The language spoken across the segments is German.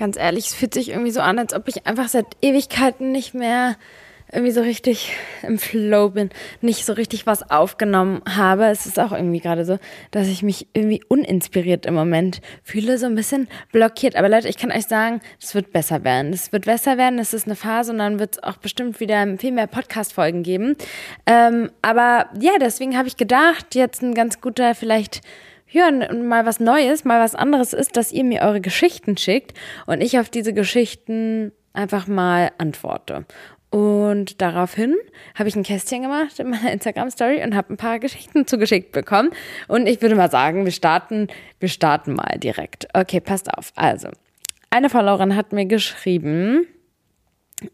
Ganz ehrlich, es fühlt sich irgendwie so an, als ob ich einfach seit Ewigkeiten nicht mehr irgendwie so richtig im Flow bin, nicht so richtig was aufgenommen habe. Es ist auch irgendwie gerade so, dass ich mich irgendwie uninspiriert im Moment fühle, so ein bisschen blockiert. Aber Leute, ich kann euch sagen, es wird besser werden. Es wird besser werden, es ist eine Phase und dann wird es auch bestimmt wieder viel mehr Podcast-Folgen geben. Ähm, aber ja, deswegen habe ich gedacht, jetzt ein ganz guter vielleicht ja, mal was Neues, mal was anderes ist, dass ihr mir eure Geschichten schickt und ich auf diese Geschichten einfach mal antworte. Und daraufhin habe ich ein Kästchen gemacht in meiner Instagram-Story und habe ein paar Geschichten zugeschickt bekommen. Und ich würde mal sagen, wir starten, wir starten mal direkt. Okay, passt auf. Also, eine Followerin hat mir geschrieben,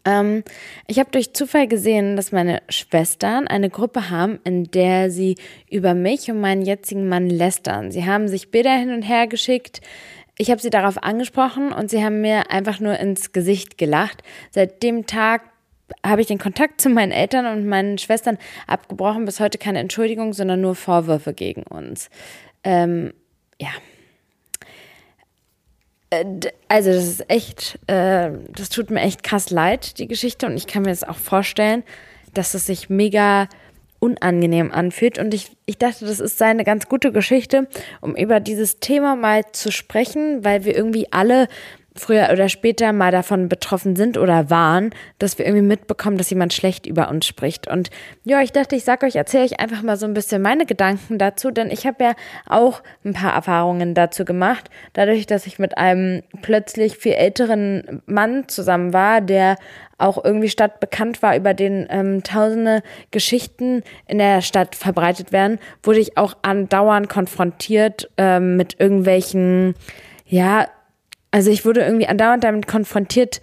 ähm, ich habe durch Zufall gesehen, dass meine Schwestern eine Gruppe haben, in der sie über mich und meinen jetzigen Mann lästern. Sie haben sich Bilder hin und her geschickt. Ich habe sie darauf angesprochen und sie haben mir einfach nur ins Gesicht gelacht. Seit dem Tag habe ich den Kontakt zu meinen Eltern und meinen Schwestern abgebrochen. Bis heute keine Entschuldigung, sondern nur Vorwürfe gegen uns. Ähm, ja. Äh, also das ist echt, äh, das tut mir echt krass leid, die Geschichte. Und ich kann mir das auch vorstellen, dass es sich mega unangenehm anfühlt. Und ich, ich dachte, das ist eine ganz gute Geschichte, um über dieses Thema mal zu sprechen, weil wir irgendwie alle früher oder später mal davon betroffen sind oder waren, dass wir irgendwie mitbekommen, dass jemand schlecht über uns spricht. Und ja, ich dachte, ich sag euch, erzähle ich einfach mal so ein bisschen meine Gedanken dazu, denn ich habe ja auch ein paar Erfahrungen dazu gemacht, dadurch, dass ich mit einem plötzlich viel älteren Mann zusammen war, der auch irgendwie stadtbekannt war, über den ähm, tausende Geschichten in der Stadt verbreitet werden, wurde ich auch andauernd konfrontiert ähm, mit irgendwelchen ja, also ich wurde irgendwie andauernd damit konfrontiert,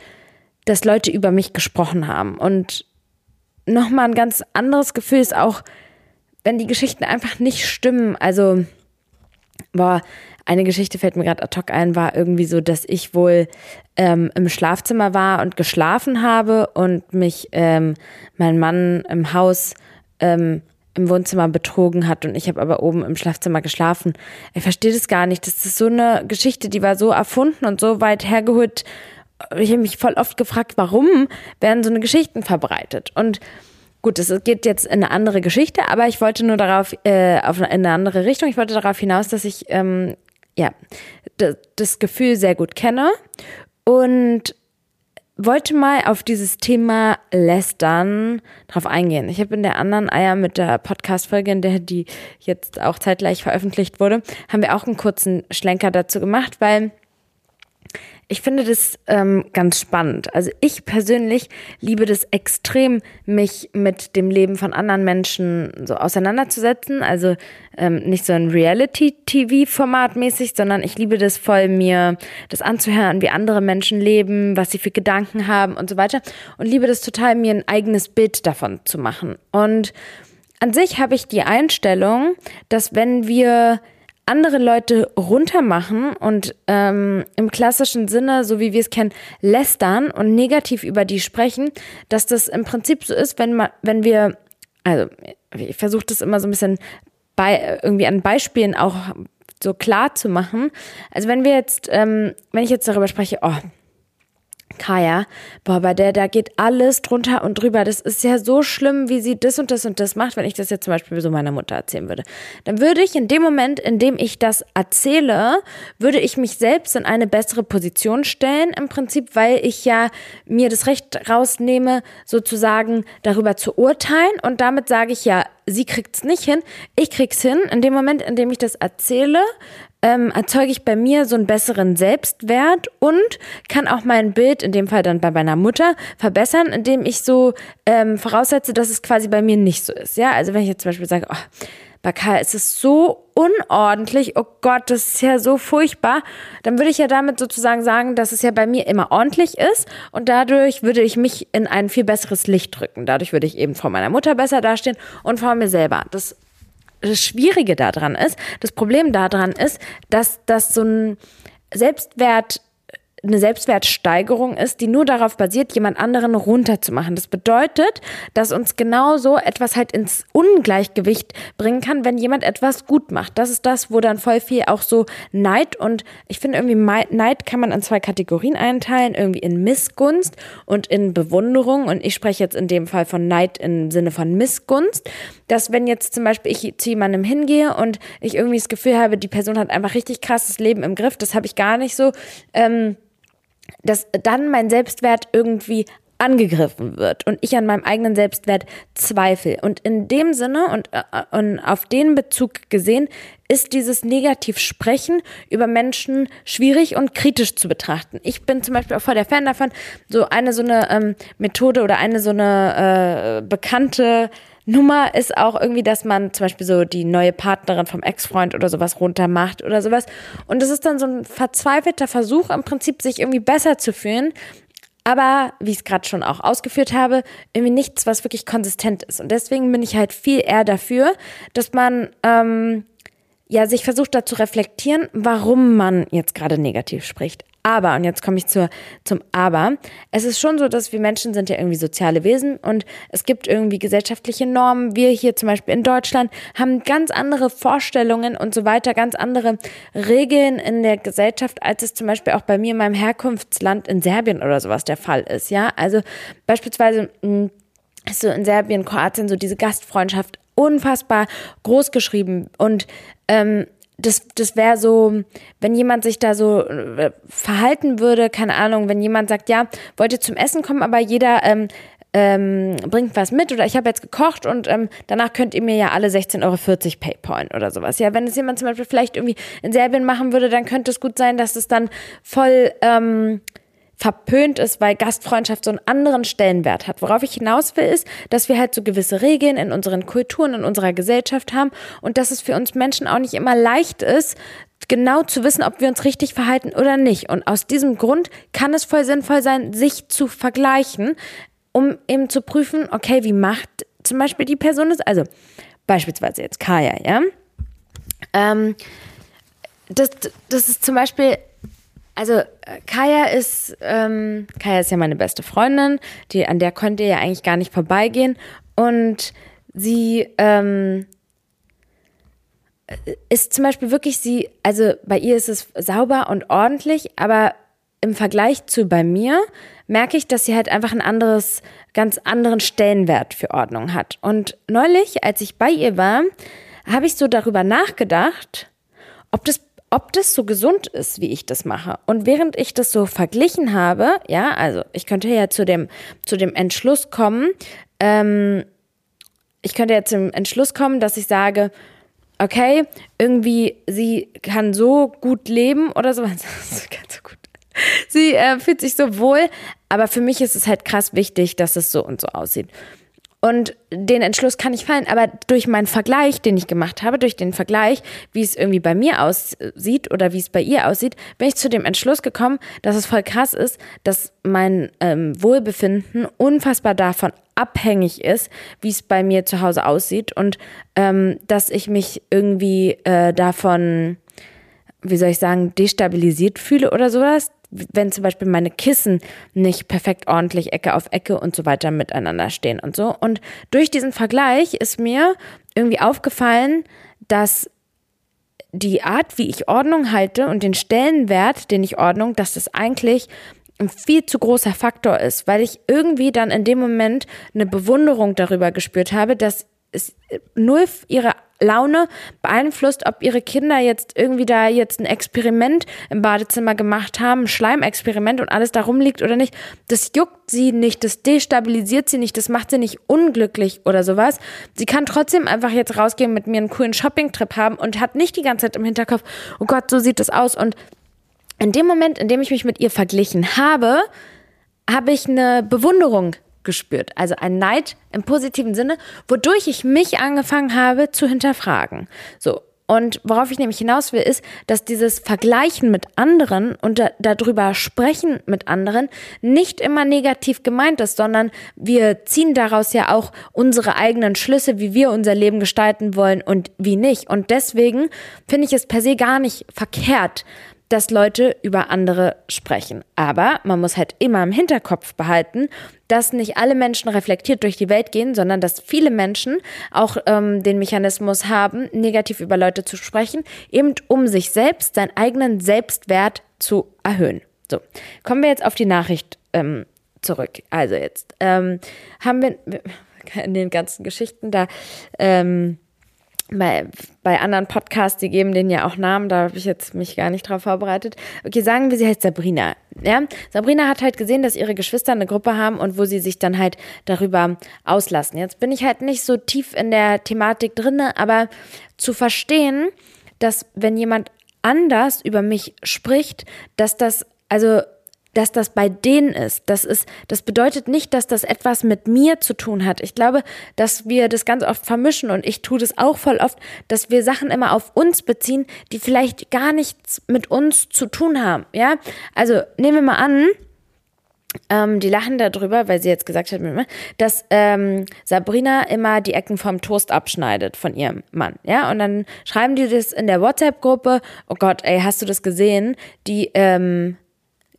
dass Leute über mich gesprochen haben. Und nochmal ein ganz anderes Gefühl ist auch, wenn die Geschichten einfach nicht stimmen. Also, boah, eine Geschichte fällt mir gerade ad hoc ein, war irgendwie so, dass ich wohl ähm, im Schlafzimmer war und geschlafen habe und mich ähm, mein Mann im Haus ähm, im Wohnzimmer betrogen hat und ich habe aber oben im Schlafzimmer geschlafen. Ich verstehe das gar nicht. Das ist so eine Geschichte, die war so erfunden und so weit hergeholt. Ich habe mich voll oft gefragt, warum werden so eine Geschichten verbreitet? Und gut, es geht jetzt in eine andere Geschichte, aber ich wollte nur darauf, äh, auf in eine andere Richtung. Ich wollte darauf hinaus, dass ich ähm, ja das Gefühl sehr gut kenne und wollte mal auf dieses Thema Lästern drauf eingehen. Ich habe in der anderen Eier mit der Podcast-Folge, in der die jetzt auch zeitgleich veröffentlicht wurde, haben wir auch einen kurzen Schlenker dazu gemacht, weil ich finde das ähm, ganz spannend. Also ich persönlich liebe das extrem, mich mit dem Leben von anderen Menschen so auseinanderzusetzen. Also ähm, nicht so ein Reality-TV-Format mäßig, sondern ich liebe das voll, mir das anzuhören, wie andere Menschen leben, was sie für Gedanken haben und so weiter. Und liebe das total, mir ein eigenes Bild davon zu machen. Und an sich habe ich die Einstellung, dass wenn wir andere Leute runtermachen und ähm, im klassischen Sinne, so wie wir es kennen, lästern und negativ über die sprechen, dass das im Prinzip so ist, wenn man, wenn wir, also ich versuche das immer so ein bisschen bei irgendwie an Beispielen auch so klar zu machen. Also wenn wir jetzt, ähm, wenn ich jetzt darüber spreche, oh, Kaya, boah, bei der, da geht alles drunter und drüber. Das ist ja so schlimm, wie sie das und das und das macht, wenn ich das jetzt zum Beispiel so meiner Mutter erzählen würde. Dann würde ich in dem Moment, in dem ich das erzähle, würde ich mich selbst in eine bessere Position stellen, im Prinzip, weil ich ja mir das Recht rausnehme, sozusagen darüber zu urteilen und damit sage ich ja, sie kriegt's nicht hin, ich krieg's hin. In dem Moment, in dem ich das erzähle, ähm, erzeuge ich bei mir so einen besseren Selbstwert und kann auch mein Bild, in dem Fall dann bei meiner Mutter, verbessern, indem ich so ähm, voraussetze, dass es quasi bei mir nicht so ist. Ja, also wenn ich jetzt zum Beispiel sage, oh, bei Karl ist es so unordentlich, oh Gott, das ist ja so furchtbar, dann würde ich ja damit sozusagen sagen, dass es ja bei mir immer ordentlich ist und dadurch würde ich mich in ein viel besseres Licht drücken. Dadurch würde ich eben vor meiner Mutter besser dastehen und vor mir selber. Das das Schwierige daran ist, das Problem daran ist, dass das so ein Selbstwert eine Selbstwertsteigerung ist, die nur darauf basiert, jemand anderen runterzumachen. Das bedeutet, dass uns genau so etwas halt ins Ungleichgewicht bringen kann, wenn jemand etwas gut macht. Das ist das, wo dann voll viel auch so Neid und ich finde irgendwie Neid kann man in zwei Kategorien einteilen, irgendwie in Missgunst und in Bewunderung und ich spreche jetzt in dem Fall von Neid im Sinne von Missgunst, dass wenn jetzt zum Beispiel ich zu jemandem hingehe und ich irgendwie das Gefühl habe, die Person hat einfach richtig krasses Leben im Griff, das habe ich gar nicht so, ähm, dass dann mein Selbstwert irgendwie angegriffen wird und ich an meinem eigenen Selbstwert zweifle. Und in dem Sinne und, äh, und auf den Bezug gesehen ist dieses Negativsprechen über Menschen schwierig und kritisch zu betrachten. Ich bin zum Beispiel auch voll der Fan davon, so eine so eine ähm, Methode oder eine so eine äh, bekannte Nummer ist auch irgendwie, dass man zum Beispiel so die neue Partnerin vom Ex-Freund oder sowas runtermacht oder sowas. Und das ist dann so ein verzweifelter Versuch, im Prinzip sich irgendwie besser zu fühlen. Aber, wie ich es gerade schon auch ausgeführt habe, irgendwie nichts, was wirklich konsistent ist. Und deswegen bin ich halt viel eher dafür, dass man ähm, ja sich versucht da zu reflektieren, warum man jetzt gerade negativ spricht. Aber, und jetzt komme ich zur, zum Aber, es ist schon so, dass wir Menschen sind ja irgendwie soziale Wesen und es gibt irgendwie gesellschaftliche Normen. Wir hier zum Beispiel in Deutschland haben ganz andere Vorstellungen und so weiter, ganz andere Regeln in der Gesellschaft, als es zum Beispiel auch bei mir in meinem Herkunftsland in Serbien oder sowas der Fall ist. Ja, also beispielsweise hm, ist so in Serbien, Kroatien so diese Gastfreundschaft unfassbar groß geschrieben und ähm, das, das wäre so, wenn jemand sich da so äh, verhalten würde, keine Ahnung, wenn jemand sagt, ja, wollt ihr zum Essen kommen, aber jeder ähm, ähm, bringt was mit oder ich habe jetzt gekocht und ähm, danach könnt ihr mir ja alle 16,40 Euro Paypal oder sowas. Ja, wenn es jemand zum Beispiel vielleicht irgendwie in Serbien machen würde, dann könnte es gut sein, dass es dann voll ähm, verpönt ist, weil Gastfreundschaft so einen anderen Stellenwert hat. Worauf ich hinaus will, ist, dass wir halt so gewisse Regeln in unseren Kulturen, in unserer Gesellschaft haben und dass es für uns Menschen auch nicht immer leicht ist, genau zu wissen, ob wir uns richtig verhalten oder nicht. Und aus diesem Grund kann es voll sinnvoll sein, sich zu vergleichen, um eben zu prüfen, okay, wie macht zum Beispiel die Person es? Also beispielsweise jetzt Kaya, ja. Ähm, das, das ist zum Beispiel also äh, Kaya ist, ähm, Kaya ist ja meine beste Freundin, die, an der könnt ihr ja eigentlich gar nicht vorbeigehen. Und sie ähm, ist zum Beispiel wirklich sie, also bei ihr ist es sauber und ordentlich, aber im Vergleich zu bei mir merke ich, dass sie halt einfach ein anderes, ganz anderen Stellenwert für Ordnung hat. Und neulich, als ich bei ihr war, habe ich so darüber nachgedacht, ob das ob das so gesund ist, wie ich das mache. Und während ich das so verglichen habe, ja, also ich könnte ja zu dem, zu dem Entschluss kommen, ähm, ich könnte ja zum Entschluss kommen, dass ich sage, okay, irgendwie sie kann so gut leben oder so, so gut. Sie äh, fühlt sich so wohl, aber für mich ist es halt krass wichtig, dass es so und so aussieht. Und den Entschluss kann ich fallen, aber durch meinen Vergleich, den ich gemacht habe, durch den Vergleich, wie es irgendwie bei mir aussieht oder wie es bei ihr aussieht, bin ich zu dem Entschluss gekommen, dass es voll krass ist, dass mein ähm, Wohlbefinden unfassbar davon abhängig ist, wie es bei mir zu Hause aussieht und ähm, dass ich mich irgendwie äh, davon, wie soll ich sagen, destabilisiert fühle oder sowas, wenn zum Beispiel meine Kissen nicht perfekt ordentlich Ecke auf Ecke und so weiter miteinander stehen und so. Und durch diesen Vergleich ist mir irgendwie aufgefallen, dass die Art, wie ich Ordnung halte und den Stellenwert, den ich Ordnung, dass das eigentlich ein viel zu großer Faktor ist, weil ich irgendwie dann in dem Moment eine Bewunderung darüber gespürt habe, dass es null ihre Laune beeinflusst, ob ihre Kinder jetzt irgendwie da jetzt ein Experiment im Badezimmer gemacht haben, ein Schleimexperiment und alles da rumliegt oder nicht. Das juckt sie nicht, das destabilisiert sie nicht, das macht sie nicht unglücklich oder sowas. Sie kann trotzdem einfach jetzt rausgehen, mit mir einen coolen Shoppingtrip haben und hat nicht die ganze Zeit im Hinterkopf, oh Gott, so sieht das aus. Und in dem Moment, in dem ich mich mit ihr verglichen habe, habe ich eine Bewunderung gespürt. Also ein Neid im positiven Sinne, wodurch ich mich angefangen habe zu hinterfragen. So. Und worauf ich nämlich hinaus will, ist, dass dieses Vergleichen mit anderen und da, darüber sprechen mit anderen nicht immer negativ gemeint ist, sondern wir ziehen daraus ja auch unsere eigenen Schlüsse, wie wir unser Leben gestalten wollen und wie nicht. Und deswegen finde ich es per se gar nicht verkehrt, dass Leute über andere sprechen. Aber man muss halt immer im Hinterkopf behalten, dass nicht alle Menschen reflektiert durch die Welt gehen, sondern dass viele Menschen auch ähm, den Mechanismus haben, negativ über Leute zu sprechen, eben um sich selbst, seinen eigenen Selbstwert zu erhöhen. So, kommen wir jetzt auf die Nachricht ähm, zurück. Also jetzt ähm, haben wir in den ganzen Geschichten da ähm, bei, bei anderen Podcasts, die geben denen ja auch Namen, da habe ich jetzt mich gar nicht drauf vorbereitet. Okay, sagen wir, sie heißt Sabrina. Ja, Sabrina hat halt gesehen, dass ihre Geschwister eine Gruppe haben und wo sie sich dann halt darüber auslassen. Jetzt bin ich halt nicht so tief in der Thematik drinne, aber zu verstehen, dass wenn jemand anders über mich spricht, dass das also dass das bei denen ist. Das ist, das bedeutet nicht, dass das etwas mit mir zu tun hat. Ich glaube, dass wir das ganz oft vermischen und ich tue das auch voll oft, dass wir Sachen immer auf uns beziehen, die vielleicht gar nichts mit uns zu tun haben. Ja, also nehmen wir mal an, ähm, die lachen darüber, weil sie jetzt gesagt hat, dass ähm, Sabrina immer die Ecken vom Toast abschneidet von ihrem Mann. Ja, und dann schreiben die das in der WhatsApp-Gruppe. Oh Gott, ey, hast du das gesehen? Die ähm,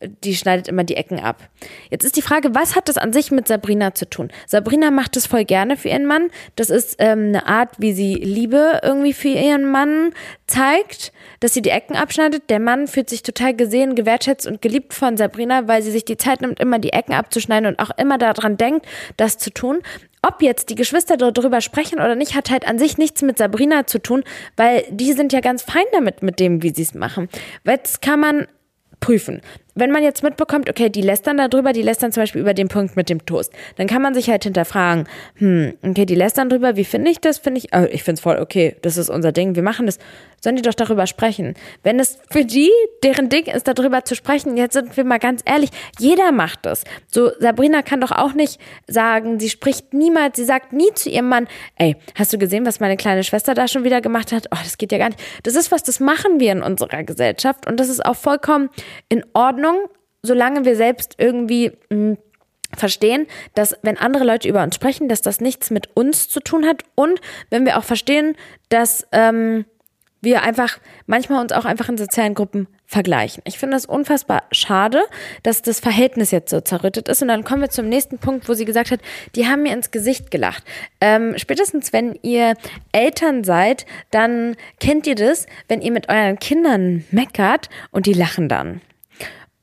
die schneidet immer die Ecken ab. Jetzt ist die Frage, was hat das an sich mit Sabrina zu tun? Sabrina macht das voll gerne für ihren Mann. Das ist ähm, eine Art, wie sie Liebe irgendwie für ihren Mann zeigt, dass sie die Ecken abschneidet. Der Mann fühlt sich total gesehen, gewertschätzt und geliebt von Sabrina, weil sie sich die Zeit nimmt, immer die Ecken abzuschneiden und auch immer daran denkt, das zu tun. Ob jetzt die Geschwister darüber sprechen oder nicht, hat halt an sich nichts mit Sabrina zu tun, weil die sind ja ganz fein damit, mit dem, wie sie es machen. Jetzt kann man prüfen wenn man jetzt mitbekommt, okay, die lästern darüber, die lästern zum Beispiel über den Punkt mit dem Toast, dann kann man sich halt hinterfragen, hm, okay, die lästern drüber, wie finde ich das? Finde ich, oh, ich finde es voll okay, das ist unser Ding, wir machen das. Sollen die doch darüber sprechen. Wenn es für die, deren Ding ist, darüber zu sprechen, jetzt sind wir mal ganz ehrlich, jeder macht das. So, Sabrina kann doch auch nicht sagen, sie spricht niemals, sie sagt nie zu ihrem Mann, ey, hast du gesehen, was meine kleine Schwester da schon wieder gemacht hat? Oh, das geht ja gar nicht. Das ist was, das machen wir in unserer Gesellschaft und das ist auch vollkommen in Ordnung Ordnung, solange wir selbst irgendwie mh, hm, verstehen, dass wenn andere Leute über uns sprechen, dass das nichts mit uns zu tun hat und wenn wir auch verstehen, dass ähm, wir einfach manchmal uns auch einfach in sozialen Gruppen vergleichen. Ich finde das unfassbar schade, dass das Verhältnis jetzt so zerrüttet ist. Und dann kommen wir zum nächsten Punkt, wo sie gesagt hat, die haben mir ins Gesicht gelacht. Ähm, spätestens, wenn ihr Eltern seid, dann kennt ihr das, wenn ihr mit euren Kindern meckert und die lachen dann.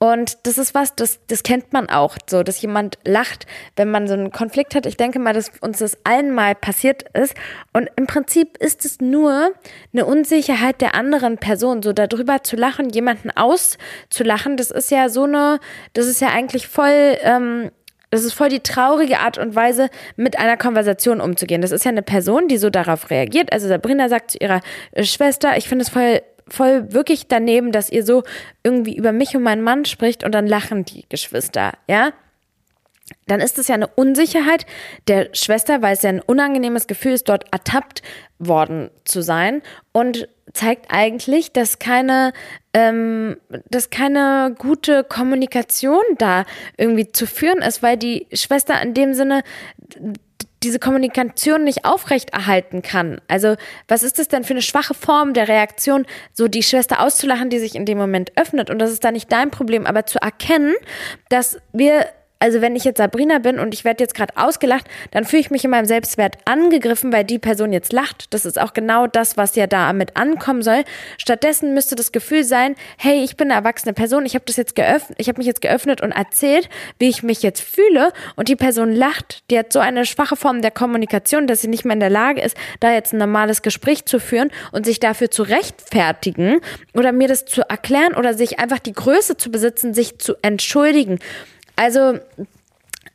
Und das ist was, das, das kennt man auch, so, dass jemand lacht, wenn man so einen Konflikt hat. Ich denke mal, dass uns das allen mal passiert ist. Und im Prinzip ist es nur eine Unsicherheit der anderen Person, so darüber zu lachen, jemanden auszulachen. Das ist ja so eine, das ist ja eigentlich voll, ähm, das ist voll die traurige Art und Weise, mit einer Konversation umzugehen. Das ist ja eine Person, die so darauf reagiert. Also Sabrina sagt zu ihrer Schwester, ich finde es voll voll wirklich daneben, dass ihr so irgendwie über mich und meinen Mann spricht und dann lachen die Geschwister, ja? Dann ist es ja eine Unsicherheit der Schwester, weil es ja ein unangenehmes Gefühl ist, dort ertappt worden zu sein und zeigt eigentlich, dass keine, ähm, dass keine gute Kommunikation da irgendwie zu führen ist, weil die Schwester in dem Sinne diese Kommunikation nicht aufrechterhalten kann. Also was ist das denn für eine schwache Form der Reaktion, so die Schwester auszulachen, die sich in dem Moment öffnet? Und das ist da nicht dein Problem, aber zu erkennen, dass wir also wenn ich jetzt Sabrina bin und ich werde jetzt gerade ausgelacht, dann fühle ich mich in meinem Selbstwert angegriffen, weil die Person jetzt lacht. Das ist auch genau das, was ja damit ankommen soll. Stattdessen müsste das Gefühl sein, hey, ich bin eine erwachsene Person, ich habe das jetzt geöffnet, ich habe mich jetzt geöffnet und erzählt, wie ich mich jetzt fühle und die Person lacht. Die hat so eine schwache Form der Kommunikation, dass sie nicht mehr in der Lage ist, da jetzt ein normales Gespräch zu führen und sich dafür zu rechtfertigen oder mir das zu erklären oder sich einfach die Größe zu besitzen, sich zu entschuldigen. Also,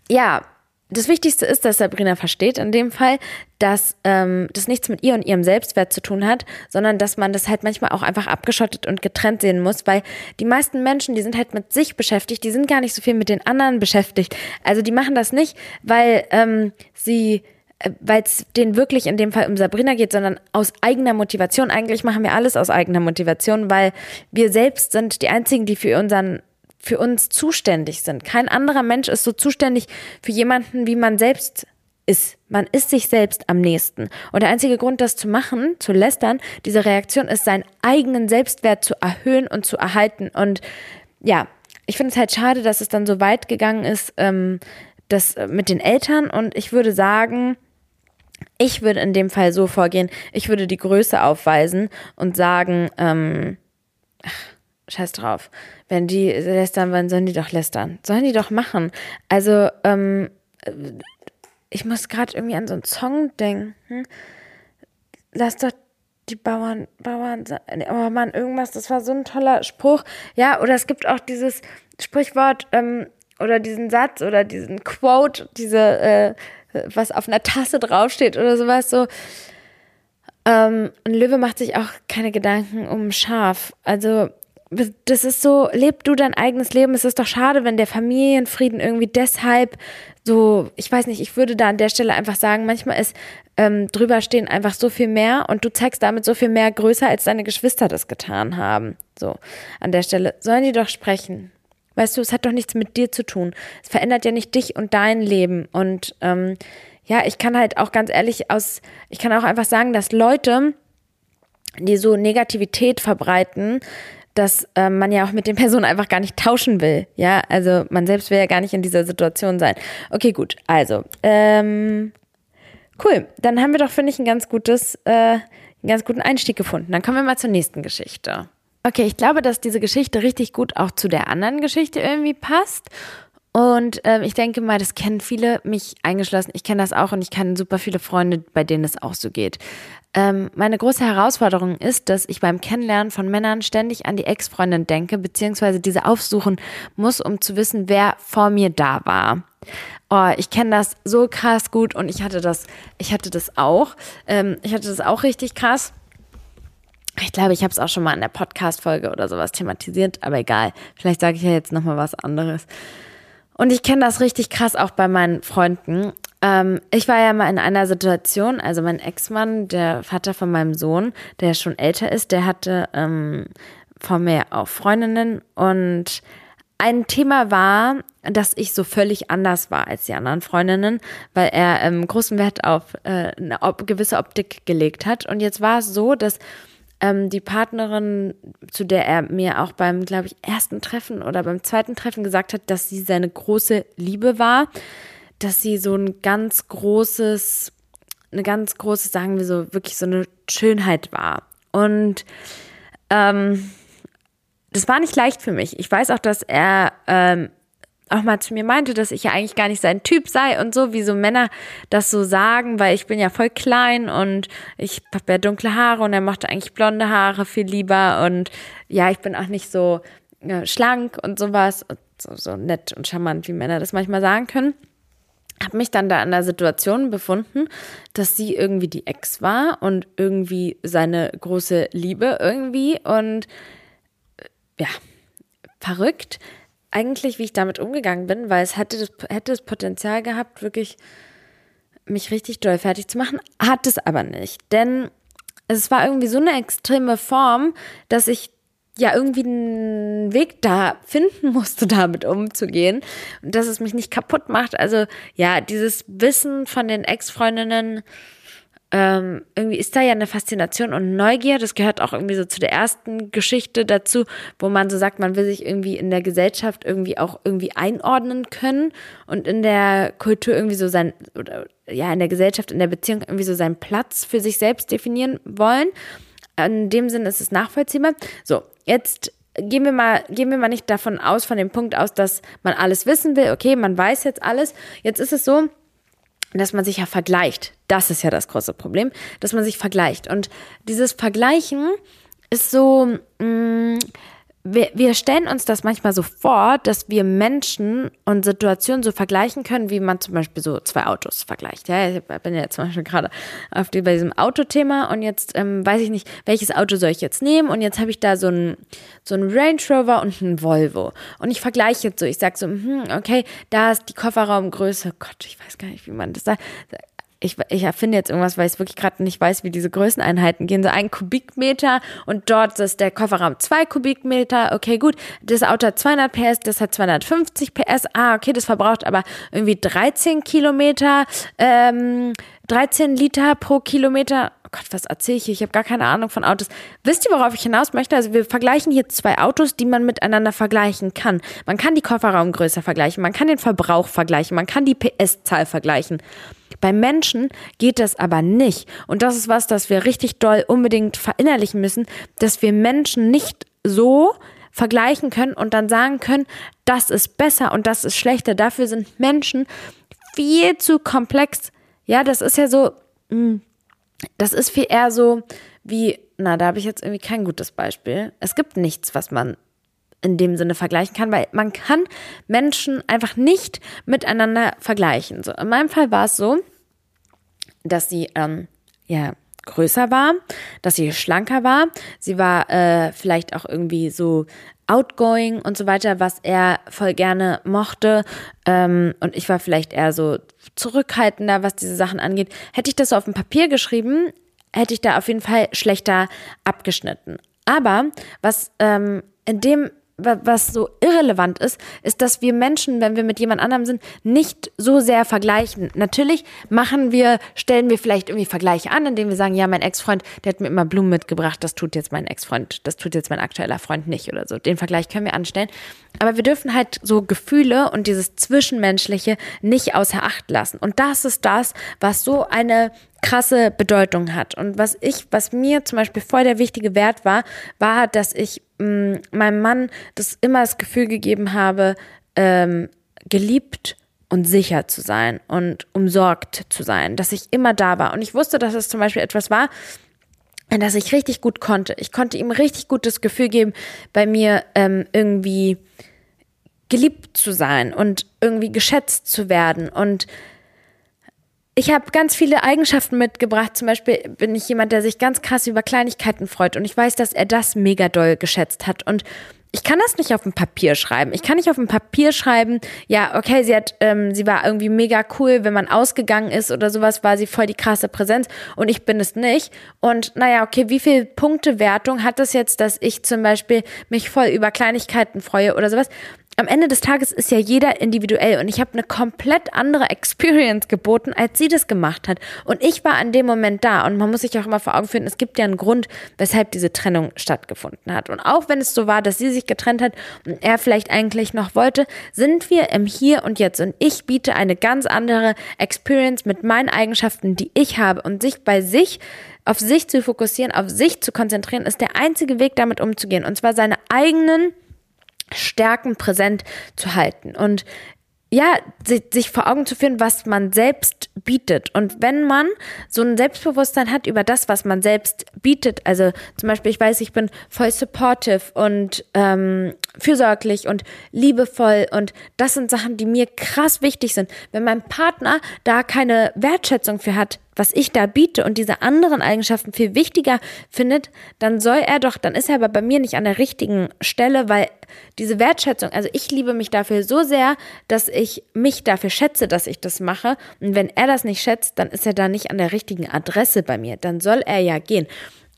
ja, das Wichtigste ist, dass Sabrina versteht in dem Fall, dass ähm, das nichts mit ihr und ihrem Selbstwert zu tun hat, sondern dass man das halt manchmal auch einfach abgeschottet und getrennt sehen muss, weil die meisten Menschen, die sind halt mit sich beschäftigt, die sind gar nicht so viel mit den anderen beschäftigt. Also die machen das nicht, weil ähm, sie äh, weil es denen wirklich in dem Fall um Sabrina geht, sondern aus eigener Motivation. Eigentlich machen wir alles aus eigener Motivation, weil wir selbst sind die einzigen, die für unseren für uns zuständig sind. Kein anderer Mensch ist so zuständig für jemanden wie man selbst ist. Man ist sich selbst am nächsten. Und der einzige Grund, das zu machen, zu lästern, diese Reaktion ist, seinen eigenen Selbstwert zu erhöhen und zu erhalten. Und ja, ich finde es halt schade, dass es dann so weit gegangen ist, ähm, das äh, mit den Eltern. Und ich würde sagen, ich würde in dem Fall so vorgehen, ich würde die Größe aufweisen und sagen, ähm, ach, scheiß drauf. Wenn die lästern wollen, sollen die doch lästern. Sollen die doch machen. Also, ähm, ich muss gerade irgendwie an so einen Song denken. Lass doch die Bauern, Bauern, oh Mann, irgendwas, das war so ein toller Spruch. Ja, oder es gibt auch dieses Sprichwort ähm, oder diesen Satz oder diesen Quote, diese, äh, was auf einer Tasse draufsteht oder sowas, so. Ähm, ein Löwe macht sich auch keine Gedanken um Schaf. Also das ist so, leb du dein eigenes Leben. Es ist doch schade, wenn der Familienfrieden irgendwie deshalb so, ich weiß nicht, ich würde da an der Stelle einfach sagen, manchmal ist ähm, drüber stehen einfach so viel mehr und du zeigst damit so viel mehr größer, als deine Geschwister das getan haben. So, an der Stelle sollen die doch sprechen. Weißt du, es hat doch nichts mit dir zu tun. Es verändert ja nicht dich und dein Leben. Und ähm, ja, ich kann halt auch ganz ehrlich aus, ich kann auch einfach sagen, dass Leute, die so Negativität verbreiten, dass äh, man ja auch mit den Personen einfach gar nicht tauschen will. Ja, also man selbst will ja gar nicht in dieser Situation sein. Okay, gut. Also, ähm, cool. Dann haben wir doch, finde ich, ein ganz gutes, äh, einen ganz guten Einstieg gefunden. Dann kommen wir mal zur nächsten Geschichte. Okay, ich glaube, dass diese Geschichte richtig gut auch zu der anderen Geschichte irgendwie passt. Und ähm, ich denke mal, das kennen viele, mich eingeschlossen. Ich kenne das auch und ich kenne super viele Freunde, bei denen es auch so geht. Ähm, meine große Herausforderung ist, dass ich beim Kennenlernen von Männern ständig an die Ex-Freundin denke, beziehungsweise diese aufsuchen muss, um zu wissen, wer vor mir da war. Oh, ich kenne das so krass gut und ich hatte das, ich hatte das auch. Ähm, ich hatte das auch richtig krass. Ich glaube, ich habe es auch schon mal in der Podcast-Folge oder sowas thematisiert, aber egal. Vielleicht sage ich ja jetzt nochmal was anderes. Und ich kenne das richtig krass auch bei meinen Freunden. Ähm, ich war ja mal in einer Situation, also mein Ex-Mann, der Vater von meinem Sohn, der schon älter ist, der hatte ähm, vor mir auch Freundinnen und ein Thema war, dass ich so völlig anders war als die anderen Freundinnen, weil er ähm, großen Wert auf äh, eine op gewisse Optik gelegt hat. Und jetzt war es so, dass ähm, die Partnerin, zu der er mir auch beim, glaube ich, ersten Treffen oder beim zweiten Treffen gesagt hat, dass sie seine große Liebe war, dass sie so ein ganz großes, eine ganz große, sagen wir so, wirklich so eine Schönheit war. Und ähm, das war nicht leicht für mich. Ich weiß auch, dass er ähm, auch mal zu mir meinte, dass ich ja eigentlich gar nicht sein Typ sei und so, wie so Männer das so sagen, weil ich bin ja voll klein und ich habe ja dunkle Haare und er mochte eigentlich blonde Haare viel lieber und ja, ich bin auch nicht so ja, schlank und sowas, und so, so nett und charmant, wie Männer das manchmal sagen können habe mich dann da in der Situation befunden, dass sie irgendwie die Ex war und irgendwie seine große Liebe irgendwie und äh, ja, verrückt. Eigentlich, wie ich damit umgegangen bin, weil es hätte das, hätte das Potenzial gehabt, wirklich mich richtig doll fertig zu machen, hat es aber nicht. Denn es war irgendwie so eine extreme Form, dass ich ja irgendwie einen Weg da finden musste, damit umzugehen und dass es mich nicht kaputt macht. Also ja, dieses Wissen von den Ex-Freundinnen, ähm, irgendwie ist da ja eine Faszination und Neugier. Das gehört auch irgendwie so zu der ersten Geschichte dazu, wo man so sagt, man will sich irgendwie in der Gesellschaft irgendwie auch irgendwie einordnen können und in der Kultur irgendwie so sein, oder ja, in der Gesellschaft, in der Beziehung irgendwie so seinen Platz für sich selbst definieren wollen. In dem Sinne ist es nachvollziehbar. So, jetzt gehen wir mal, gehen wir mal nicht davon aus, von dem Punkt aus, dass man alles wissen will. Okay, man weiß jetzt alles. Jetzt ist es so, dass man sich ja vergleicht. Das ist ja das große Problem, dass man sich vergleicht. Und dieses Vergleichen ist so, mh, mm, wir, wir stellen uns das manchmal so vor, dass wir Menschen und Situationen so vergleichen können, wie man zum Beispiel so zwei Autos vergleicht. Ja, ich bin ja zum Beispiel gerade auf die, bei diesem Autothema und jetzt ähm, weiß ich nicht, welches Auto soll ich jetzt nehmen? Und jetzt habe ich da so ein so ein Range Rover und ein Volvo. Und ich vergleiche jetzt so, ich sage so, hm, okay, da ist die Kofferraumgröße, Gott, ich weiß gar nicht, wie man das sagt ich, ich erfinde jetzt irgendwas, weil ich wirklich gerade nicht weiß, wie diese Größeneinheiten gehen. So ein Kubikmeter und dort ist der Kofferraum zwei Kubikmeter. Okay, gut. Das Auto hat 200 PS, das hat 250 PS. Ah, okay, das verbraucht aber irgendwie 13 Kilometer, ähm, 13 Liter pro Kilometer. Oh Gott, was erzähle ich hier? Ich habe gar keine Ahnung von Autos. Wisst ihr, worauf ich hinaus möchte? Also wir vergleichen hier zwei Autos, die man miteinander vergleichen kann. Man kann die Kofferraumgröße vergleichen, man kann den Verbrauch vergleichen, man kann die PS-Zahl vergleichen. Bei Menschen geht das aber nicht. Und das ist was, das wir richtig doll unbedingt verinnerlichen müssen, dass wir Menschen nicht so vergleichen können und dann sagen können, das ist besser und das ist schlechter. Dafür sind Menschen viel zu komplex. Ja, das ist ja so, hm, das ist viel eher so wie, na, da habe ich jetzt irgendwie kein gutes Beispiel. Es gibt nichts, was man in dem Sinne vergleichen kann, weil man kann Menschen einfach nicht miteinander vergleichen. So, in meinem Fall war es so, dass sie ähm, ja größer war, dass sie schlanker war. Sie war äh, vielleicht auch irgendwie so outgoing und so weiter, was er voll gerne mochte. Ähm, und ich war vielleicht eher so zurückhaltender, was diese Sachen angeht. Hätte ich das so auf dem Papier geschrieben, hätte ich da auf jeden Fall schlechter abgeschnitten. Aber was ähm, in dem was so irrelevant ist, ist, dass wir Menschen, wenn wir mit jemand anderem sind, nicht so sehr vergleichen. Natürlich machen wir, stellen wir vielleicht irgendwie Vergleiche an, indem wir sagen, ja, mein Ex-Freund, der hat mir immer Blumen mitgebracht, das tut jetzt mein Ex-Freund, das tut jetzt mein aktueller Freund nicht oder so. Den Vergleich können wir anstellen. Aber wir dürfen halt so Gefühle und dieses Zwischenmenschliche nicht außer Acht lassen. Und das ist das, was so eine krasse Bedeutung hat. Und was ich, was mir zum Beispiel voll der wichtige Wert war, war, dass ich mh, mm, meinem Mann das immer das Gefühl gegeben habe, ähm, geliebt und sicher zu sein und umsorgt zu sein, dass ich immer da war. Und ich wusste, dass es zum Beispiel etwas war, dass ich richtig gut konnte. Ich konnte ihm richtig gutes Gefühl geben, bei mir ähm, irgendwie geliebt zu sein und irgendwie geschätzt zu werden und ich habe ganz viele Eigenschaften mitgebracht. Zum Beispiel bin ich jemand, der sich ganz krass über Kleinigkeiten freut. Und ich weiß, dass er das mega doll geschätzt hat. Und ich kann das nicht auf dem Papier schreiben. Ich kann nicht auf dem Papier schreiben, ja, okay, sie hat, ähm, sie war irgendwie mega cool, wenn man ausgegangen ist oder sowas, war sie voll die krasse Präsenz und ich bin es nicht. Und naja, okay, wie viel Punktewertung hat das jetzt, dass ich zum Beispiel mich voll über Kleinigkeiten freue oder sowas? Am Ende des Tages ist ja jeder individuell und ich habe eine komplett andere Experience geboten, als sie das gemacht hat. Und ich war an dem Moment da und man muss sich auch immer vor Augen führen, es gibt ja einen Grund, weshalb diese Trennung stattgefunden hat. Und auch wenn es so war, dass sie sich getrennt hat und er vielleicht eigentlich noch wollte, sind wir im Hier und Jetzt und ich biete eine ganz andere Experience mit meinen Eigenschaften, die ich habe und sich bei sich auf sich zu fokussieren, auf sich zu konzentrieren, ist der einzige Weg, damit umzugehen. Und zwar seine eigenen Stärken präsent zu halten und ja, sich vor Augen zu führen, was man selbst bietet. Und wenn man so ein Selbstbewusstsein hat über das, was man selbst bietet, also zum Beispiel, ich weiß, ich bin voll supportive und ähm, fürsorglich und liebevoll und das sind Sachen, die mir krass wichtig sind. Wenn mein Partner da keine Wertschätzung für hat, was ich da biete und diese anderen Eigenschaften viel wichtiger findet, dann soll er doch, dann ist er aber bei mir nicht an der richtigen Stelle, weil diese Wertschätzung, also ich liebe mich dafür so sehr, dass ich mich dafür schätze, dass ich das mache. Und wenn er das nicht schätzt, dann ist er da nicht an der richtigen Adresse bei mir. Dann soll er ja gehen.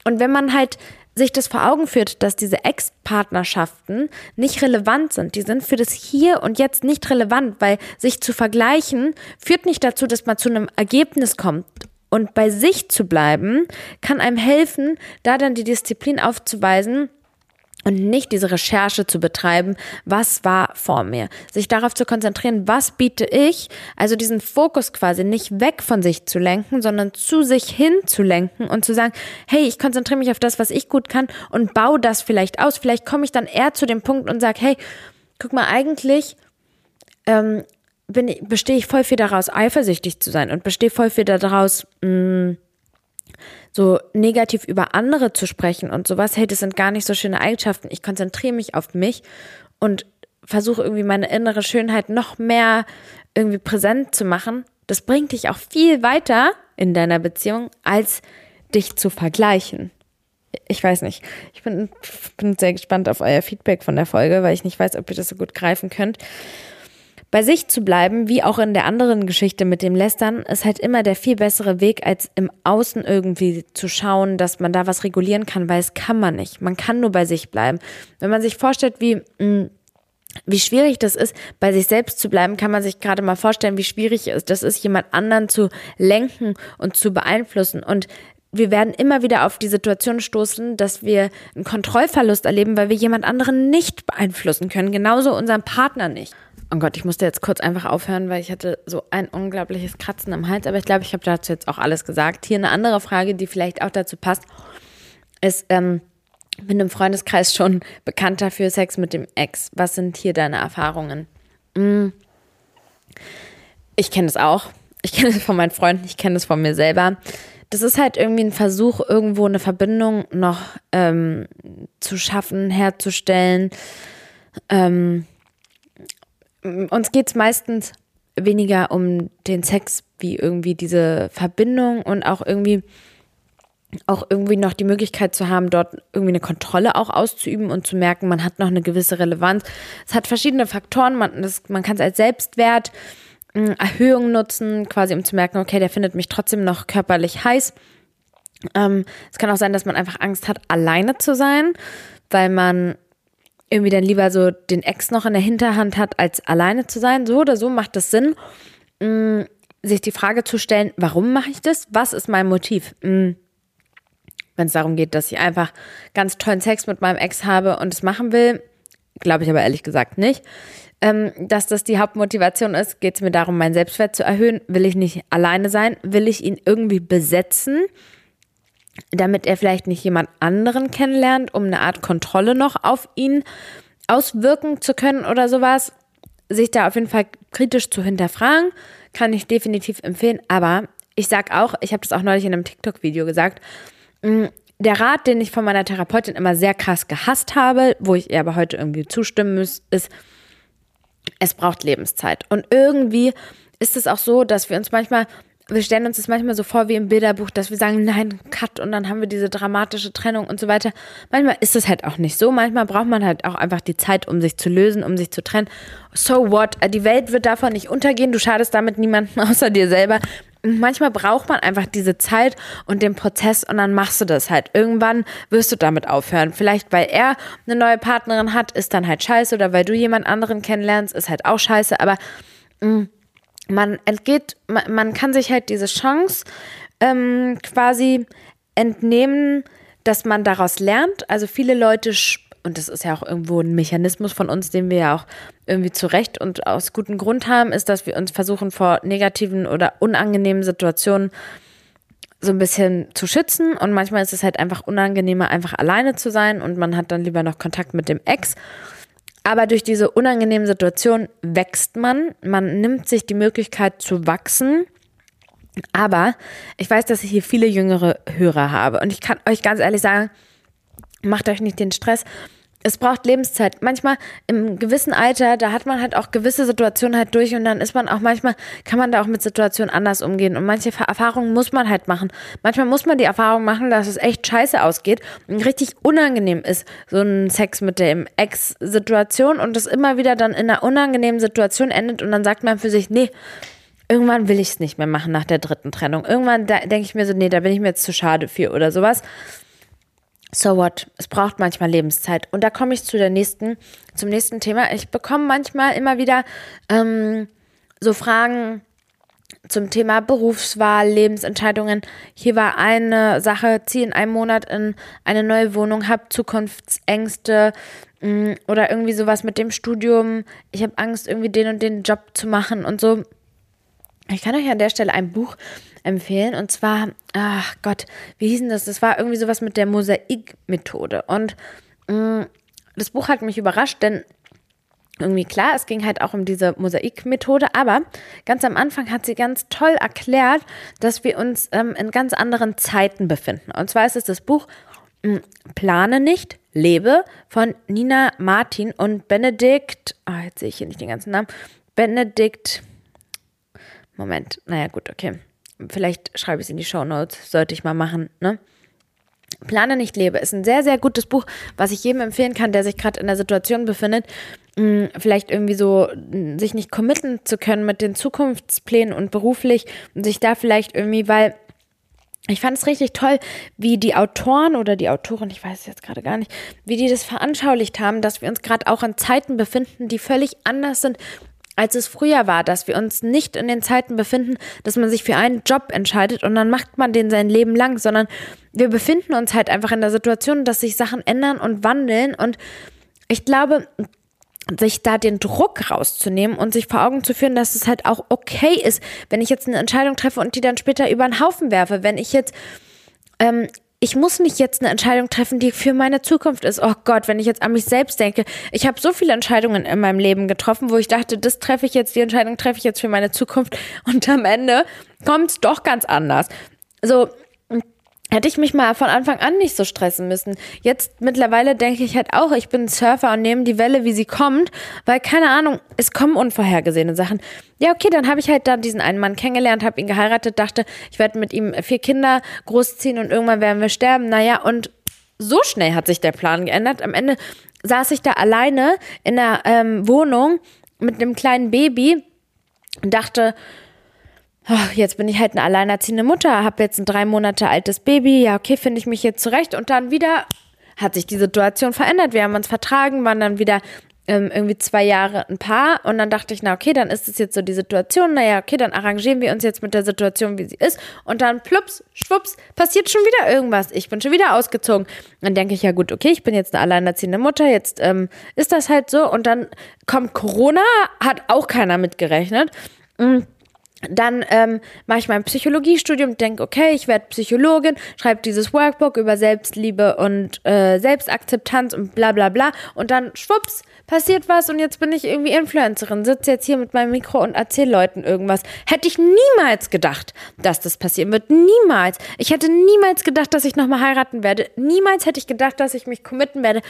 Und wenn man halt sich das vor Augen führt, dass diese Ex-Partnerschaften nicht relevant sind. Die sind für das Hier und Jetzt nicht relevant, weil sich zu vergleichen führt nicht dazu, dass man zu einem Ergebnis kommt. Und bei sich zu bleiben, kann einem helfen, da dann die Disziplin aufzuweisen, und nicht diese Recherche zu betreiben, was war vor mir. Sich darauf zu konzentrieren, was biete ich, also diesen Fokus quasi nicht weg von sich zu lenken, sondern zu sich hin zu lenken und zu sagen, hey, ich konzentriere mich auf das, was ich gut kann und baue das vielleicht aus. Vielleicht komme ich dann eher zu dem Punkt und sage, hey, guck mal, eigentlich ähm, bin, bestehe ich voll viel daraus, eifersüchtig zu sein und bestehe voll viel daraus, mh, mm, so negativ über andere zu sprechen und sowas, hey, das sind gar nicht so schöne Eigenschaften. Ich konzentriere mich auf mich und versuche irgendwie meine innere Schönheit noch mehr irgendwie präsent zu machen. Das bringt dich auch viel weiter in deiner Beziehung, als dich zu vergleichen. Ich weiß nicht. Ich bin, bin sehr gespannt auf euer Feedback von der Folge, weil ich nicht weiß, ob ihr das so gut greifen könnt. Bei sich zu bleiben, wie auch in der anderen Geschichte mit dem Lästern, ist halt immer der viel bessere Weg, als im Außen irgendwie zu schauen, dass man da was regulieren kann, weil es kann man nicht. Man kann nur bei sich bleiben. Wenn man sich vorstellt, wie, mh, mm, wie schwierig das ist, bei sich selbst zu bleiben, kann man sich gerade mal vorstellen, wie schwierig das ist, jemand anderen zu lenken und zu beeinflussen. Und wir werden immer wieder auf die Situation stoßen, dass wir einen Kontrollverlust erleben, weil wir jemand anderen nicht beeinflussen können, genauso unseren Partner nicht. Oh Gott, ich musste jetzt kurz einfach aufhören, weil ich hatte so ein unglaubliches Kratzen am Hals, aber ich glaube, ich habe dazu jetzt auch alles gesagt. Hier eine andere Frage, die vielleicht auch dazu passt, ist, ähm, bin im Freundeskreis schon bekannter für Sex mit dem Ex. Was sind hier deine Erfahrungen? Mm. Ich kenne es auch. Ich kenne es von meinen Freunden, ich kenne es von mir selber das ist halt irgendwie ein Versuch, irgendwo eine Verbindung noch ähm, zu schaffen, herzustellen. Ähm, uns geht es meistens weniger um den Sex wie irgendwie diese Verbindung und auch irgendwie auch irgendwie noch die Möglichkeit zu haben, dort irgendwie eine Kontrolle auch auszuüben und zu merken, man hat noch eine gewisse Relevanz. Es hat verschiedene Faktoren, man, man kann es als Selbstwert Erhöhung nutzen, quasi um zu merken, okay, der findet mich trotzdem noch körperlich heiß. Ähm, es kann auch sein, dass man einfach Angst hat, alleine zu sein, weil man irgendwie dann lieber so den Ex noch in der Hinterhand hat, als alleine zu sein. So oder so macht es Sinn, mh, sich die Frage zu stellen, warum mache ich das? Was ist mein Motiv? Wenn es darum geht, dass ich einfach ganz tollen Sex mit meinem Ex habe und es machen will, glaube ich aber ehrlich gesagt nicht ähm, dass das die Hauptmotivation ist. Geht es mir darum, meinen Selbstwert zu erhöhen? Will ich nicht alleine sein? Will ich ihn irgendwie besetzen? Damit er vielleicht nicht jemand anderen kennenlernt, um eine Art Kontrolle noch auf ihn auswirken zu können oder sowas. Sich da auf jeden Fall kritisch zu hinterfragen, kann ich definitiv empfehlen. Aber ich sag auch, ich habe das auch neulich in einem TikTok-Video gesagt, mm, der Rat, den ich von meiner Therapeutin immer sehr krass gehasst habe, wo ich ihr aber heute irgendwie zustimmen muss, ist, es braucht Lebenszeit. Und irgendwie ist es auch so, dass wir uns manchmal, wir stellen uns das manchmal so vor wie im Bilderbuch, dass wir sagen, nein, Cut und dann haben wir diese dramatische Trennung und so weiter. Manchmal ist es halt auch nicht so. Manchmal braucht man halt auch einfach die Zeit, um sich zu lösen, um sich zu trennen. So what? Die Welt wird davon nicht untergehen. Du schadest damit niemandem außer dir selber. manchmal braucht man einfach diese Zeit und den Prozess und dann machst du das halt. Irgendwann wirst du damit aufhören. Vielleicht weil er eine neue Partnerin hat, ist dann halt scheiße oder weil du jemand anderen kennenlernst, ist halt auch scheiße. Aber mh, mm, man entgeht, man, man, kann sich halt diese Chance ähm, quasi entnehmen, dass man daraus lernt. Also viele Leute und das ist ja auch irgendwo ein Mechanismus von uns, den wir ja auch irgendwie zu Recht und aus gutem Grund haben, ist, dass wir uns versuchen, vor negativen oder unangenehmen Situationen so ein bisschen zu schützen. Und manchmal ist es halt einfach unangenehmer, einfach alleine zu sein und man hat dann lieber noch Kontakt mit dem Ex. Aber durch diese unangenehmen Situationen wächst man. Man nimmt sich die Möglichkeit zu wachsen. Aber ich weiß, dass ich hier viele jüngere Hörer habe. Und ich kann euch ganz ehrlich sagen, macht euch nicht den Stress es braucht Lebenszeit. Manchmal im gewissen Alter, da hat man halt auch gewisse Situationen halt durch und dann ist man auch manchmal, kann man da auch mit Situationen anders umgehen und manche Erfahrungen muss man halt machen. Manchmal muss man die Erfahrung machen, dass es echt scheiße ausgeht und richtig unangenehm ist, so ein Sex mit dem Ex-Situation und das immer wieder dann in einer unangenehmen Situation endet und dann sagt man für sich, nee, irgendwann will ich es nicht mehr machen nach der dritten Trennung. Irgendwann denke ich mir so, nee, da bin ich mir jetzt zu schade für oder sowas so what? Es braucht manchmal Lebenszeit. Und da komme ich zu der nächsten, zum nächsten Thema. Ich bekomme manchmal immer wieder ähm, so Fragen zum Thema Berufswahl, Lebensentscheidungen. Hier war eine Sache, ziehe in einem Monat in eine neue Wohnung, habe Zukunftsängste mh, mm, oder irgendwie sowas mit dem Studium. Ich habe Angst, irgendwie den und den Job zu machen und so. Ich kann euch an der Stelle ein Buch empfehlen. Und zwar, ach Gott, wie hieß denn das? Das war irgendwie sowas mit der Mosaik-Methode. Und mh, mm, das Buch hat mich überrascht, denn irgendwie klar, es ging halt auch um diese Mosaik-Methode, aber ganz am Anfang hat sie ganz toll erklärt, dass wir uns ähm, in ganz anderen Zeiten befinden. Und zwar ist es das Buch mm, Plane nicht, lebe von Nina Martin und Benedikt, ah, jetzt sehe ich hier nicht den ganzen Namen, Benedikt, Moment, naja gut, okay. Vielleicht schreibe ich es in die Show Notes, sollte ich mal machen, ne? Plane nicht lebe. Ist ein sehr, sehr gutes Buch, was ich jedem empfehlen kann, der sich gerade in der Situation befindet, mh, vielleicht irgendwie so mh, sich nicht committen zu können mit den Zukunftsplänen und beruflich und sich da vielleicht irgendwie, weil ich fand es richtig toll, wie die Autoren oder die Autoren, ich weiß es jetzt gerade gar nicht, wie die das veranschaulicht haben, dass wir uns gerade auch in Zeiten befinden, die völlig anders sind, als es früher war, dass wir uns nicht in den Zeiten befinden, dass man sich für einen Job entscheidet und dann macht man den sein Leben lang, sondern wir befinden uns halt einfach in der Situation, dass sich Sachen ändern und wandeln und ich glaube, sich da den Druck rauszunehmen und sich vor Augen zu führen, dass es halt auch okay ist, wenn ich jetzt eine Entscheidung treffe und die dann später über den Haufen werfe. Wenn ich jetzt, ähm, ich muss nicht jetzt eine Entscheidung treffen, die für meine Zukunft ist. Oh Gott, wenn ich jetzt an mich selbst denke, ich habe so viele Entscheidungen in meinem Leben getroffen, wo ich dachte, das treffe ich jetzt, die Entscheidung treffe ich jetzt für meine Zukunft und am Ende kommt es doch ganz anders. So, hätte ich mich mal von Anfang an nicht so stressen müssen. Jetzt mittlerweile denke ich halt auch, ich bin Surfer und nehme die Welle, wie sie kommt, weil keine Ahnung, es kommen unvorhergesehene Sachen. Ja, okay, dann habe ich halt dann diesen einen Mann kennengelernt, habe ihn geheiratet, dachte, ich werde mit ihm vier Kinder großziehen und irgendwann werden wir sterben. Naja, und so schnell hat sich der Plan geändert. Am Ende saß ich da alleine in der ähm, Wohnung mit einem kleinen Baby und dachte, jetzt bin ich halt eine alleinerziehende Mutter, habe jetzt ein drei Monate altes Baby, ja, okay, finde ich mich jetzt zurecht. Und dann wieder hat sich die Situation verändert. Wir haben uns vertragen, waren dann wieder ähm, irgendwie zwei Jahre ein Paar. Und dann dachte ich, na okay, dann ist es jetzt so die Situation. Naja, okay, dann arrangieren wir uns jetzt mit der Situation, wie sie ist. Und dann plups, schwupps, passiert schon wieder irgendwas. Ich bin schon wieder ausgezogen. Dann denke ich, ja gut, okay, ich bin jetzt eine alleinerziehende Mutter. Jetzt ähm, ist das halt so. Und dann kommt Corona, hat auch keiner mitgerechnet. Mhm dann ähm, mache ich mein Psychologiestudium, denke, okay, ich werde Psychologin, schreibe dieses Workbook über Selbstliebe und äh, Selbstakzeptanz und bla bla bla. Und dann, schwupps, passiert was und jetzt bin ich irgendwie Influencerin, sitze jetzt hier mit meinem Mikro und erzähle Leuten irgendwas. Hätte ich niemals gedacht, dass das passieren wird. Niemals. Ich hätte niemals gedacht, dass ich nochmal heiraten werde. Niemals hätte ich gedacht, dass ich mich committen werde.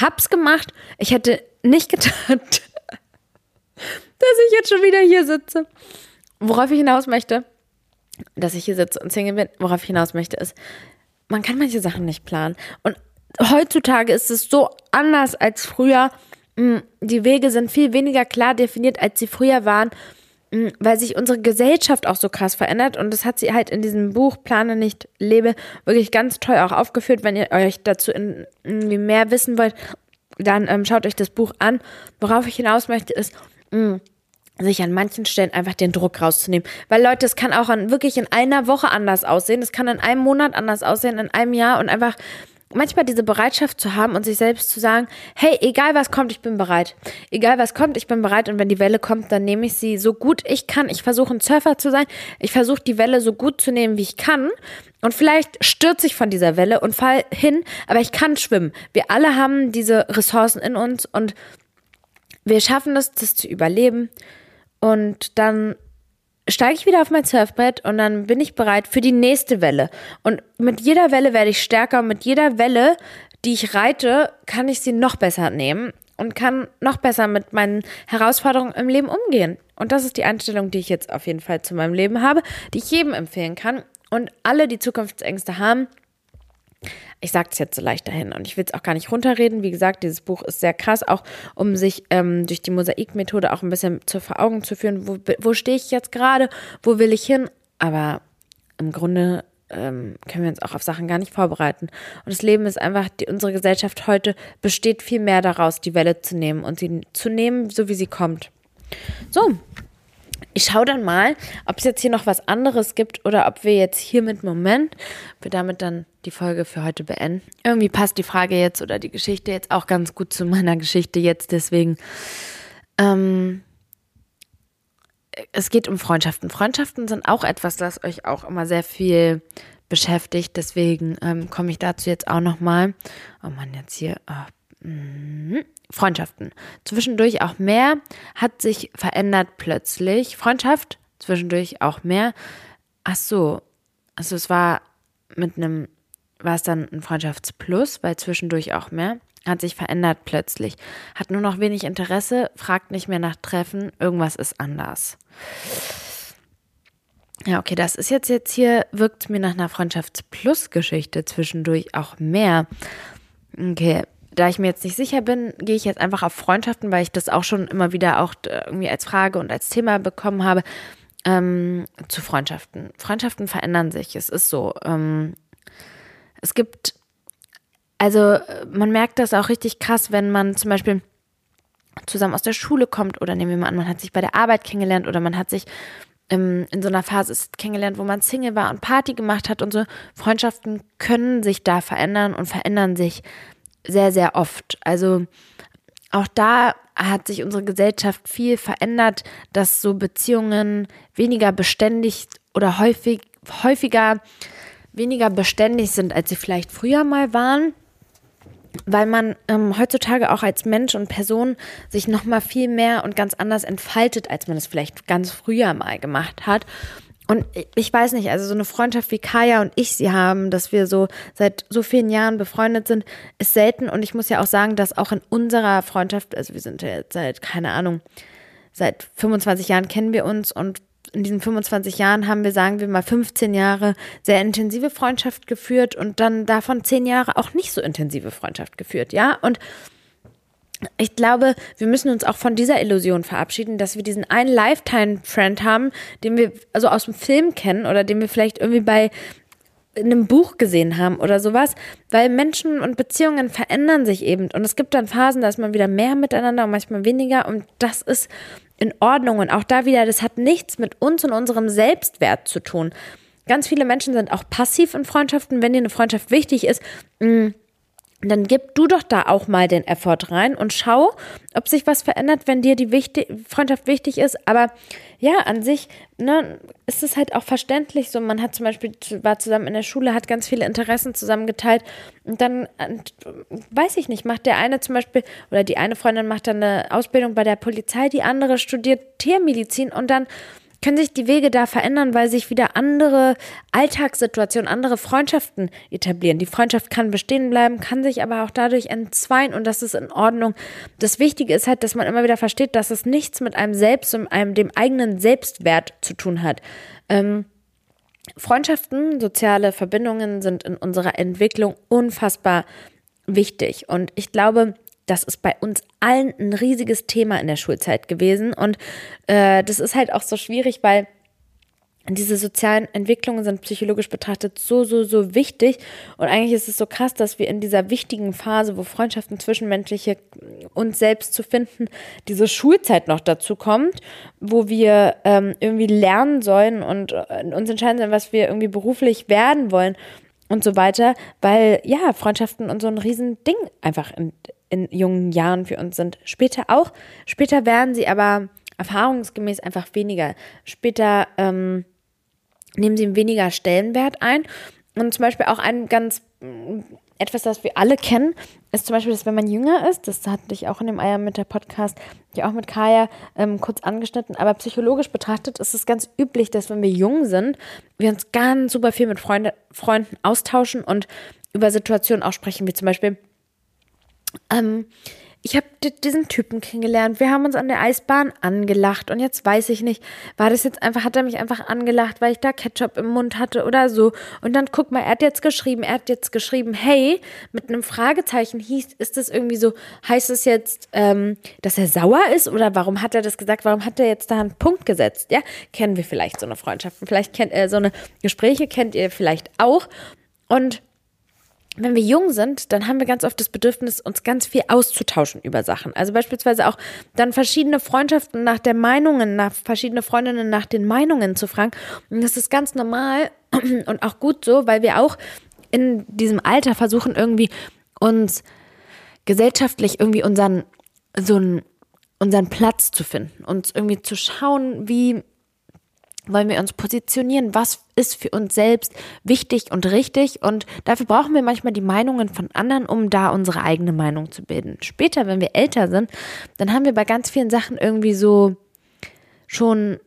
Hab's gemacht. Ich hätte nicht gedacht, dass ich jetzt schon wieder hier sitze. Worauf ich hinaus möchte, dass ich hier sitze und Single bin, worauf ich hinaus möchte, ist, man kann manche Sachen nicht planen. Und heutzutage ist es so anders als früher. Mm, die Wege sind viel weniger klar definiert, als sie früher waren, mm, weil sich unsere Gesellschaft auch so krass verändert. Und das hat sie halt in diesem Buch Plane nicht lebe wirklich ganz toll auch aufgeführt. Wenn ihr euch dazu irgendwie mehr wissen wollt, dann ähm, schaut euch das Buch an. Worauf ich hinaus möchte, ist, mh, mm, sich an manchen Stellen einfach den Druck rauszunehmen. Weil Leute, es kann auch an, wirklich in einer Woche anders aussehen. Es kann in einem Monat anders aussehen, in einem Jahr und einfach manchmal diese Bereitschaft zu haben und sich selbst zu sagen, hey, egal was kommt, ich bin bereit. Egal was kommt, ich bin bereit und wenn die Welle kommt, dann nehme ich sie so gut ich kann. Ich versuche ein Surfer zu sein. Ich versuche die Welle so gut zu nehmen, wie ich kann. Und vielleicht stürze ich von dieser Welle und fall hin, aber ich kann schwimmen. Wir alle haben diese Ressourcen in uns und wir schaffen es, das zu überleben. Und dann steige ich wieder auf mein Surfbrett und dann bin ich bereit für die nächste Welle. Und mit jeder Welle werde ich stärker und mit jeder Welle, die ich reite, kann ich sie noch besser nehmen und kann noch besser mit meinen Herausforderungen im Leben umgehen. Und das ist die Einstellung, die ich jetzt auf jeden Fall zu meinem Leben habe, die ich jedem empfehlen kann. Und alle, die Zukunftsängste haben, ich sage es jetzt so leicht dahin und ich will es auch gar nicht runterreden. Wie gesagt, dieses Buch ist sehr krass, auch um sich ähm, durch die Mosaikmethode auch ein bisschen zu vor Augen zu führen, wo, wo stehe ich jetzt gerade, wo will ich hin. Aber im Grunde ähm, können wir uns auch auf Sachen gar nicht vorbereiten. Und das Leben ist einfach, die, unsere Gesellschaft heute besteht viel mehr daraus, die Welle zu nehmen und sie zu nehmen, so wie sie kommt. So, ich schaue dann mal, ob es jetzt hier noch was anderes gibt oder ob wir jetzt hier mit Moment, wir damit dann die Folge für heute beenden. Irgendwie passt die Frage jetzt oder die Geschichte jetzt auch ganz gut zu meiner Geschichte jetzt, deswegen. Ähm, es geht um Freundschaften. Freundschaften sind auch etwas, das euch auch immer sehr viel beschäftigt. Deswegen ähm, komme ich dazu jetzt auch nochmal. Oh Mann, jetzt hier. Oh, mm, Freundschaften. Zwischendurch auch mehr, hat sich verändert plötzlich. Freundschaft, zwischendurch auch mehr. Ach so, also es war mit einem, war es dann ein Freundschaftsplus, weil zwischendurch auch mehr. Hat sich verändert plötzlich. Hat nur noch wenig Interesse, fragt nicht mehr nach Treffen, irgendwas ist anders. Ja, okay, das ist jetzt jetzt hier, wirkt mir nach einer Freundschafts-Plus-Geschichte zwischendurch auch mehr. Okay, da ich mir jetzt nicht sicher bin, gehe ich jetzt einfach auf Freundschaften, weil ich das auch schon immer wieder auch irgendwie als Frage und als Thema bekommen habe. Ähm, zu Freundschaften. Freundschaften verändern sich. Es ist so. Ähm, es gibt, also man merkt das auch richtig krass, wenn man zum Beispiel zusammen aus der Schule kommt oder nehmen wir mal an, man hat sich bei der Arbeit kennengelernt oder man hat sich ähm, in so einer Phase kennengelernt, wo man Single war und Party gemacht hat und so. Freundschaften können sich da verändern und verändern sich sehr, sehr oft. Also auch da hat sich unsere Gesellschaft viel verändert, dass so Beziehungen weniger beständig oder häufig, häufiger weniger beständig sind, als sie vielleicht früher mal waren weil man ähm, heutzutage auch als Mensch und Person sich noch mal viel mehr und ganz anders entfaltet, als man es vielleicht ganz früher mal gemacht hat. Und ich weiß nicht, also so eine Freundschaft wie Kaya und ich sie haben, dass wir so seit so vielen Jahren befreundet sind, ist selten. Und ich muss ja auch sagen, dass auch in unserer Freundschaft, also wir sind ja jetzt seit, keine Ahnung, seit 25 Jahren kennen wir uns und in diesen 25 Jahren haben wir, sagen wir mal, 15 Jahre sehr intensive Freundschaft geführt und dann davon 10 Jahre auch nicht so intensive Freundschaft geführt, ja? Und ich glaube, wir müssen uns auch von dieser Illusion verabschieden, dass wir diesen einen Lifetime-Friend haben, den wir also aus dem Film kennen oder den wir vielleicht irgendwie bei in einem Buch gesehen haben oder sowas, weil Menschen und Beziehungen verändern sich eben und es gibt dann Phasen, da ist man wieder mehr miteinander und manchmal weniger und das ist in Ordnung. Und auch da wieder, das hat nichts mit uns und unserem Selbstwert zu tun. Ganz viele Menschen sind auch passiv in Freundschaften. Wenn dir eine Freundschaft wichtig ist, mm, dann gib du doch da auch mal den Effort rein und schau, ob sich was verändert, wenn dir die wichtig Freundschaft wichtig ist. Aber ja, an sich ne, ist es halt auch verständlich so. Man hat zum Beispiel, war zusammen in der Schule, hat ganz viele Interessen zusammengeteilt und dann, und, weiß ich nicht, macht der eine zum Beispiel, oder die eine Freundin macht dann eine Ausbildung bei der Polizei, die andere studiert Tiermedizin und dann können sich die Wege da verändern, weil sich wieder andere Alltagssituationen, andere Freundschaften etablieren. Die Freundschaft kann bestehen bleiben, kann sich aber auch dadurch entzweien und das ist in Ordnung. Das Wichtige ist halt, dass man immer wieder versteht, dass es nichts mit einem selbst und einem dem eigenen Selbstwert zu tun hat. Ähm, Freundschaften, soziale Verbindungen sind in unserer Entwicklung unfassbar wichtig und ich glaube, das ist bei uns allen ein riesiges Thema in der Schulzeit gewesen. Und äh, das ist halt auch so schwierig, weil diese sozialen Entwicklungen sind psychologisch betrachtet so, so, so wichtig. Und eigentlich ist es so krass, dass wir in dieser wichtigen Phase, wo Freundschaften zwischenmenschliche uns selbst zu finden, diese Schulzeit noch dazu kommt, wo wir ähm, irgendwie lernen sollen und äh, uns entscheiden sollen, was wir irgendwie beruflich werden wollen und so weiter, weil ja, Freundschaften und so ein Riesending einfach in, in jungen Jahren für uns sind. Später auch. Später werden sie aber erfahrungsgemäß einfach weniger. Später ähm, nehmen sie weniger Stellenwert ein. Und zum Beispiel auch ein ganz etwas, das wir alle kennen, ist zum Beispiel, dass wenn man jünger ist, das hatte ich auch in dem Eier mit der Podcast, ja auch mit Kaya ähm, kurz angeschnitten, aber psychologisch betrachtet ist es ganz üblich, dass wenn wir jung sind, wir uns ganz super viel mit Freunde, Freunden austauschen und über Situationen auch sprechen, wie zum Beispiel, ähm, ich habe diesen Typen kennengelernt. Wir haben uns an der Eisbahn angelacht und jetzt weiß ich nicht, war das jetzt einfach, hat er mich einfach angelacht, weil ich da Ketchup im Mund hatte oder so. Und dann guck mal, er hat jetzt geschrieben, er hat jetzt geschrieben, hey, mit einem Fragezeichen hieß, ist das irgendwie so, heißt es jetzt, ähm, dass er sauer ist oder warum hat er das gesagt? Warum hat er jetzt da einen Punkt gesetzt? Ja, kennen wir vielleicht so eine Freundschaft, vielleicht kennt er äh, so eine Gespräche kennt ihr vielleicht auch und wenn wir jung sind, dann haben wir ganz oft das Bedürfnis, uns ganz viel auszutauschen über Sachen. Also beispielsweise auch dann verschiedene Freundschaften nach der Meinungen, nach verschiedene Freundinnen nach den Meinungen zu fragen. Und das ist ganz normal und auch gut so, weil wir auch in diesem Alter versuchen irgendwie uns gesellschaftlich irgendwie unseren so einen, unseren Platz zu finden, uns irgendwie zu schauen, wie wollen wir uns positionieren, was ist für uns selbst wichtig und richtig? Und dafür brauchen wir manchmal die Meinungen von anderen, um da unsere eigene Meinung zu bilden. Später, wenn wir älter sind, dann haben wir bei ganz vielen Sachen irgendwie so schon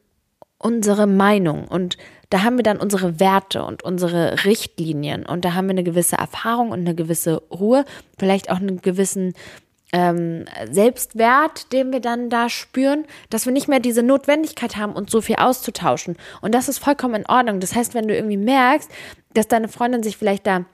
unsere Meinung. Und da haben wir dann unsere Werte und unsere Richtlinien. Und da haben wir eine gewisse Erfahrung und eine gewisse Ruhe, vielleicht auch einen gewissen ähm, Selbstwert, den wir dann da spüren, dass wir nicht mehr diese Notwendigkeit haben, uns so viel auszutauschen. Und das ist vollkommen in Ordnung. Das heißt, wenn du irgendwie merkst, dass deine Freundin sich vielleicht da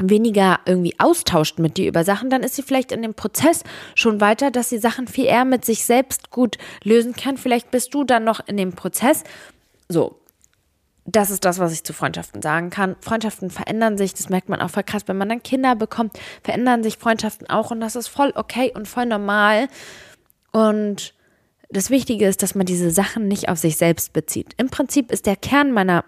weniger irgendwie austauscht mit dir über Sachen, dann ist sie vielleicht in dem Prozess schon weiter, dass sie Sachen viel eher mit sich selbst gut lösen kann. Vielleicht bist du dann noch in dem Prozess. So, das ist das, was ich zu Freundschaften sagen kann. Freundschaften verändern sich, das merkt man auch voll krass, wenn man dann Kinder bekommt, verändern sich Freundschaften auch und das ist voll okay und voll normal. Und das Wichtige ist, dass man diese Sachen nicht auf sich selbst bezieht. Im Prinzip ist der Kern meiner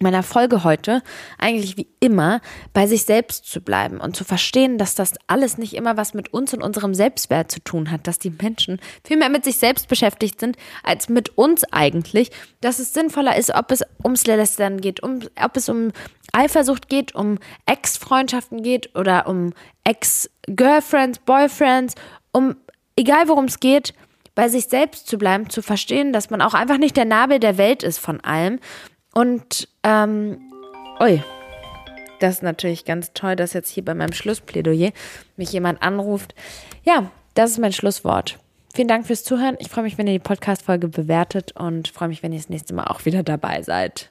meiner Folge heute eigentlich wie immer bei sich selbst zu bleiben und zu verstehen, dass das alles nicht immer was mit uns und unserem Selbstwert zu tun hat, dass die Menschen viel mehr mit sich selbst beschäftigt sind als mit uns eigentlich, dass es sinnvoller ist, ob es ums Lästern geht, um, ob es um Eifersucht geht, um Ex-Freundschaften geht oder um Ex-Girlfriends, Boyfriends, um egal worum es geht, bei sich selbst zu bleiben, zu verstehen, dass man auch einfach nicht der Nabel der Welt ist von allem und, ähm, ui, das ist natürlich ganz toll, dass jetzt hier bei meinem Schlussplädoyer mich jemand anruft. Ja, das ist mein Schlusswort. Vielen Dank fürs Zuhören. Ich freue mich, wenn ihr die Podcast-Folge bewertet und freue mich, wenn ihr das nächste Mal auch wieder dabei seid.